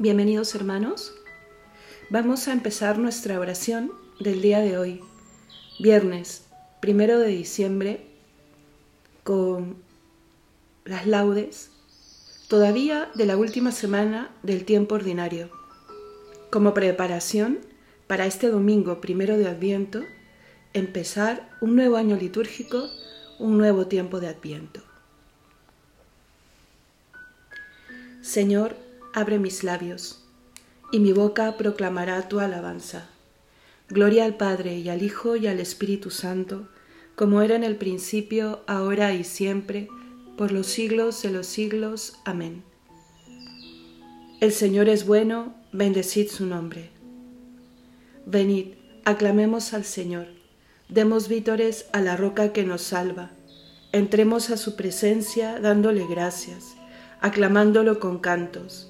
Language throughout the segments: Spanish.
Bienvenidos hermanos. Vamos a empezar nuestra oración del día de hoy, viernes primero de diciembre, con las laudes, todavía de la última semana del tiempo ordinario, como preparación para este domingo primero de Adviento, empezar un nuevo año litúrgico, un nuevo tiempo de Adviento. Señor, abre mis labios, y mi boca proclamará tu alabanza. Gloria al Padre y al Hijo y al Espíritu Santo, como era en el principio, ahora y siempre, por los siglos de los siglos. Amén. El Señor es bueno, bendecid su nombre. Venid, aclamemos al Señor, demos vítores a la roca que nos salva, entremos a su presencia dándole gracias, aclamándolo con cantos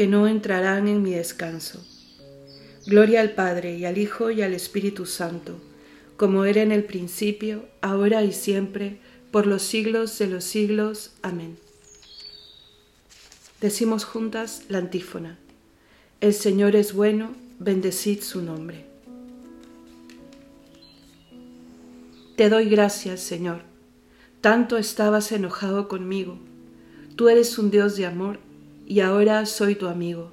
que no entrarán en mi descanso. Gloria al Padre y al Hijo y al Espíritu Santo, como era en el principio, ahora y siempre, por los siglos de los siglos. Amén. Decimos juntas la antífona. El Señor es bueno, bendecid su nombre. Te doy gracias, Señor. Tanto estabas enojado conmigo. Tú eres un Dios de amor y ahora soy tu amigo.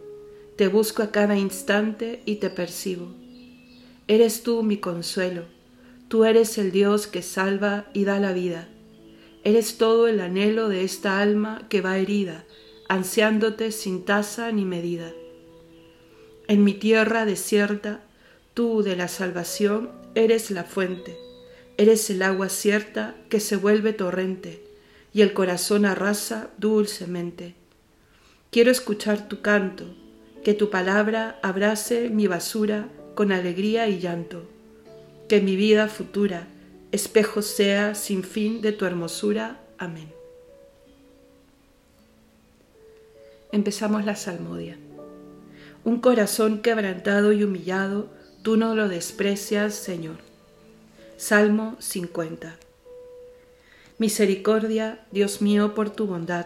Te busco a cada instante y te percibo. Eres tú mi consuelo. Tú eres el Dios que salva y da la vida. Eres todo el anhelo de esta alma que va herida, ansiándote sin tasa ni medida. En mi tierra desierta, tú de la salvación eres la fuente, eres el agua cierta que se vuelve torrente y el corazón arrasa dulcemente. Quiero escuchar tu canto, que tu palabra abrace mi basura con alegría y llanto, que mi vida futura espejo sea sin fin de tu hermosura. Amén. Empezamos la salmodia. Un corazón quebrantado y humillado, tú no lo desprecias, Señor. Salmo 50. Misericordia, Dios mío, por tu bondad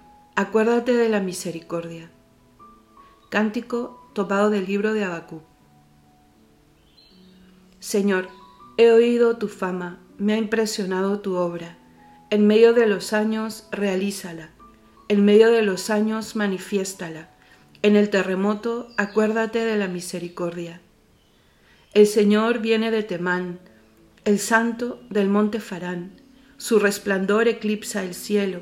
acuérdate de la misericordia. Cántico tomado del libro de Abacú. Señor, he oído tu fama, me ha impresionado tu obra. En medio de los años, realízala. En medio de los años, manifiéstala. En el terremoto, acuérdate de la misericordia. El Señor viene de Temán, el santo del monte Farán, su resplandor eclipsa el cielo,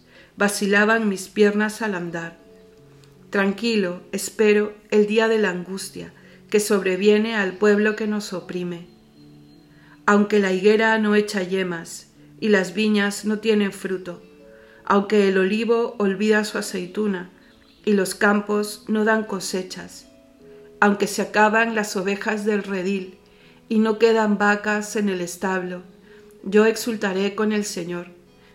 vacilaban mis piernas al andar. Tranquilo, espero el día de la angustia que sobreviene al pueblo que nos oprime. Aunque la higuera no echa yemas y las viñas no tienen fruto, aunque el olivo olvida su aceituna y los campos no dan cosechas, aunque se acaban las ovejas del redil y no quedan vacas en el establo, yo exultaré con el Señor,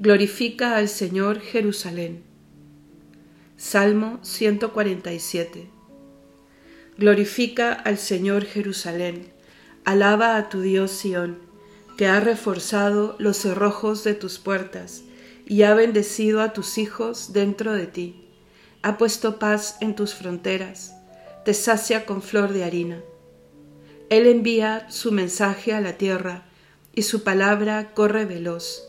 Glorifica al Señor Jerusalén. Salmo 147. Glorifica al Señor Jerusalén. Alaba a tu Dios Sión, que ha reforzado los cerrojos de tus puertas y ha bendecido a tus hijos dentro de ti. Ha puesto paz en tus fronteras, te sacia con flor de harina. Él envía su mensaje a la tierra y su palabra corre veloz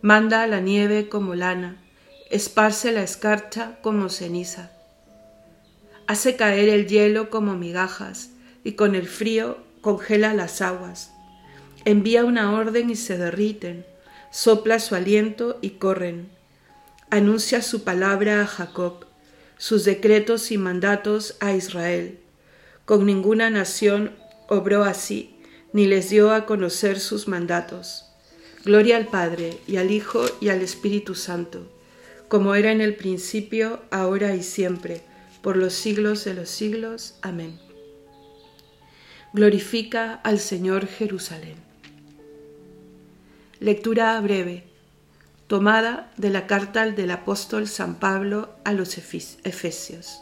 Manda la nieve como lana, esparce la escarcha como ceniza. Hace caer el hielo como migajas y con el frío congela las aguas. Envía una orden y se derriten, sopla su aliento y corren. Anuncia su palabra a Jacob, sus decretos y mandatos a Israel. Con ninguna nación obró así, ni les dio a conocer sus mandatos. Gloria al Padre, y al Hijo, y al Espíritu Santo, como era en el principio, ahora y siempre, por los siglos de los siglos. Amén. Glorifica al Señor Jerusalén. Lectura breve, tomada de la carta del apóstol San Pablo a los Efesios.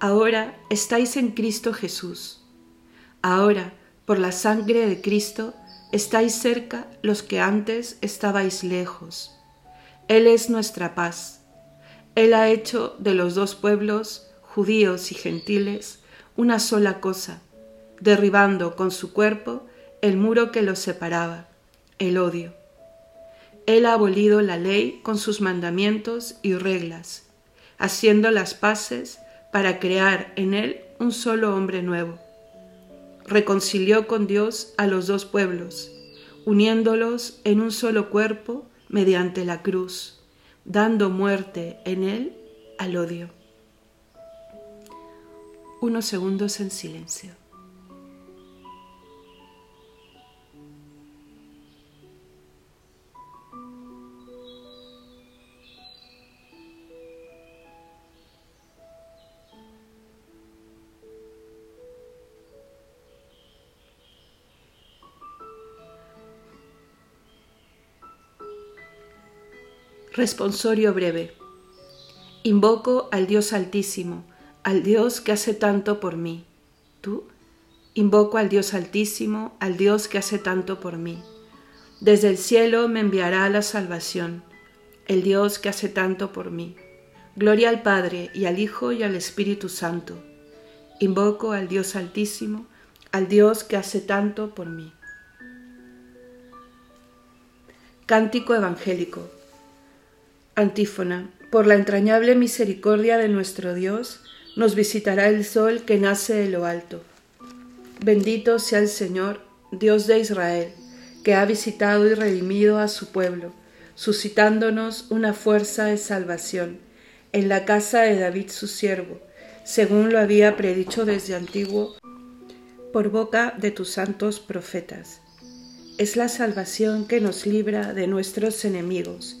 Ahora estáis en Cristo Jesús. Ahora, por la sangre de Cristo estáis cerca los que antes estabais lejos. Él es nuestra paz. Él ha hecho de los dos pueblos, judíos y gentiles, una sola cosa, derribando con su cuerpo el muro que los separaba, el odio. Él ha abolido la ley con sus mandamientos y reglas, haciendo las paces para crear en él un solo hombre nuevo reconcilió con Dios a los dos pueblos, uniéndolos en un solo cuerpo mediante la cruz, dando muerte en él al odio. Unos segundos en silencio. Responsorio breve. Invoco al Dios Altísimo, al Dios que hace tanto por mí. ¿Tú? Invoco al Dios Altísimo, al Dios que hace tanto por mí. Desde el cielo me enviará la salvación, el Dios que hace tanto por mí. Gloria al Padre y al Hijo y al Espíritu Santo. Invoco al Dios Altísimo, al Dios que hace tanto por mí. Cántico Evangélico. Antífona. Por la entrañable misericordia de nuestro Dios, nos visitará el sol que nace de lo alto. Bendito sea el Señor, Dios de Israel, que ha visitado y redimido a su pueblo, suscitándonos una fuerza de salvación en la casa de David su siervo, según lo había predicho desde antiguo por boca de tus santos profetas. Es la salvación que nos libra de nuestros enemigos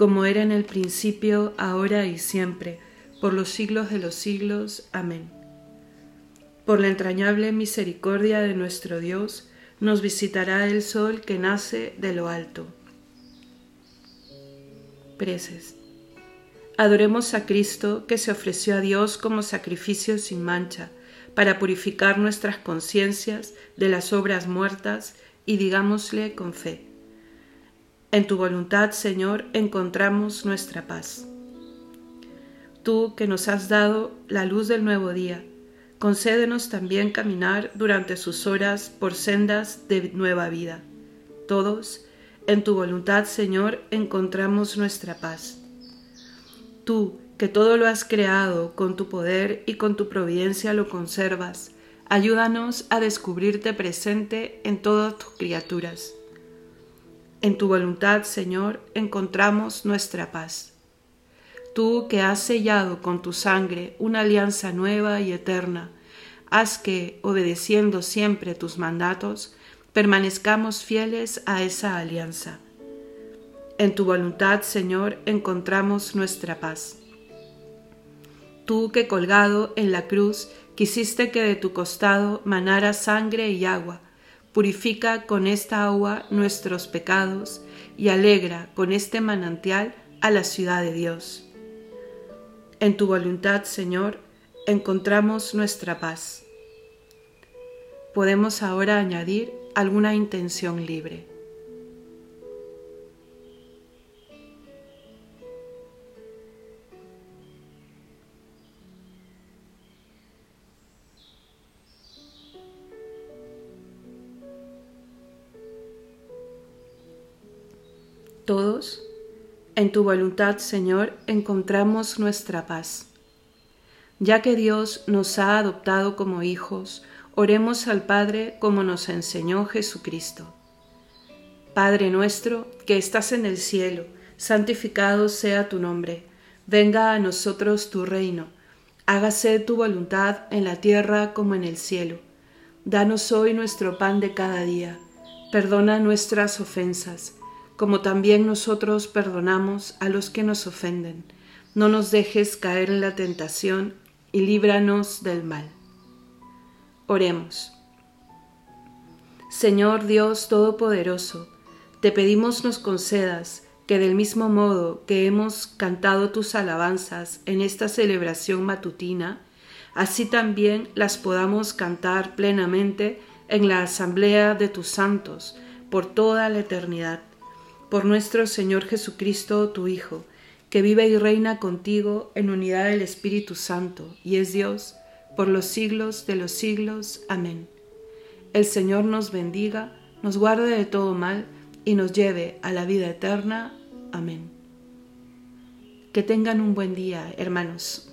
como era en el principio, ahora y siempre, por los siglos de los siglos. Amén. Por la entrañable misericordia de nuestro Dios, nos visitará el sol que nace de lo alto. Preces. Adoremos a Cristo que se ofreció a Dios como sacrificio sin mancha, para purificar nuestras conciencias de las obras muertas y digámosle con fe en tu voluntad, Señor, encontramos nuestra paz. Tú que nos has dado la luz del nuevo día, concédenos también caminar durante sus horas por sendas de nueva vida. Todos, en tu voluntad, Señor, encontramos nuestra paz. Tú, que todo lo has creado con tu poder y con tu providencia lo conservas, ayúdanos a descubrirte presente en todas tus criaturas en tu voluntad, Señor, encontramos nuestra paz. Tú que has sellado con tu sangre una alianza nueva y eterna, haz que, obedeciendo siempre tus mandatos, permanezcamos fieles a esa alianza. En tu voluntad, Señor, encontramos nuestra paz. Tú que colgado en la cruz quisiste que de tu costado manara sangre y agua, Purifica con esta agua nuestros pecados y alegra con este manantial a la ciudad de Dios. En tu voluntad, Señor, encontramos nuestra paz. Podemos ahora añadir alguna intención libre. Todos, en tu voluntad, Señor, encontramos nuestra paz. Ya que Dios nos ha adoptado como hijos, oremos al Padre como nos enseñó Jesucristo. Padre nuestro, que estás en el cielo, santificado sea tu nombre, venga a nosotros tu reino, hágase tu voluntad en la tierra como en el cielo. Danos hoy nuestro pan de cada día, perdona nuestras ofensas, como también nosotros perdonamos a los que nos ofenden. No nos dejes caer en la tentación y líbranos del mal. Oremos. Señor Dios Todopoderoso, te pedimos nos concedas que del mismo modo que hemos cantado tus alabanzas en esta celebración matutina, así también las podamos cantar plenamente en la asamblea de tus santos por toda la eternidad por nuestro Señor Jesucristo, tu Hijo, que vive y reina contigo en unidad del Espíritu Santo, y es Dios, por los siglos de los siglos. Amén. El Señor nos bendiga, nos guarde de todo mal, y nos lleve a la vida eterna. Amén. Que tengan un buen día, hermanos.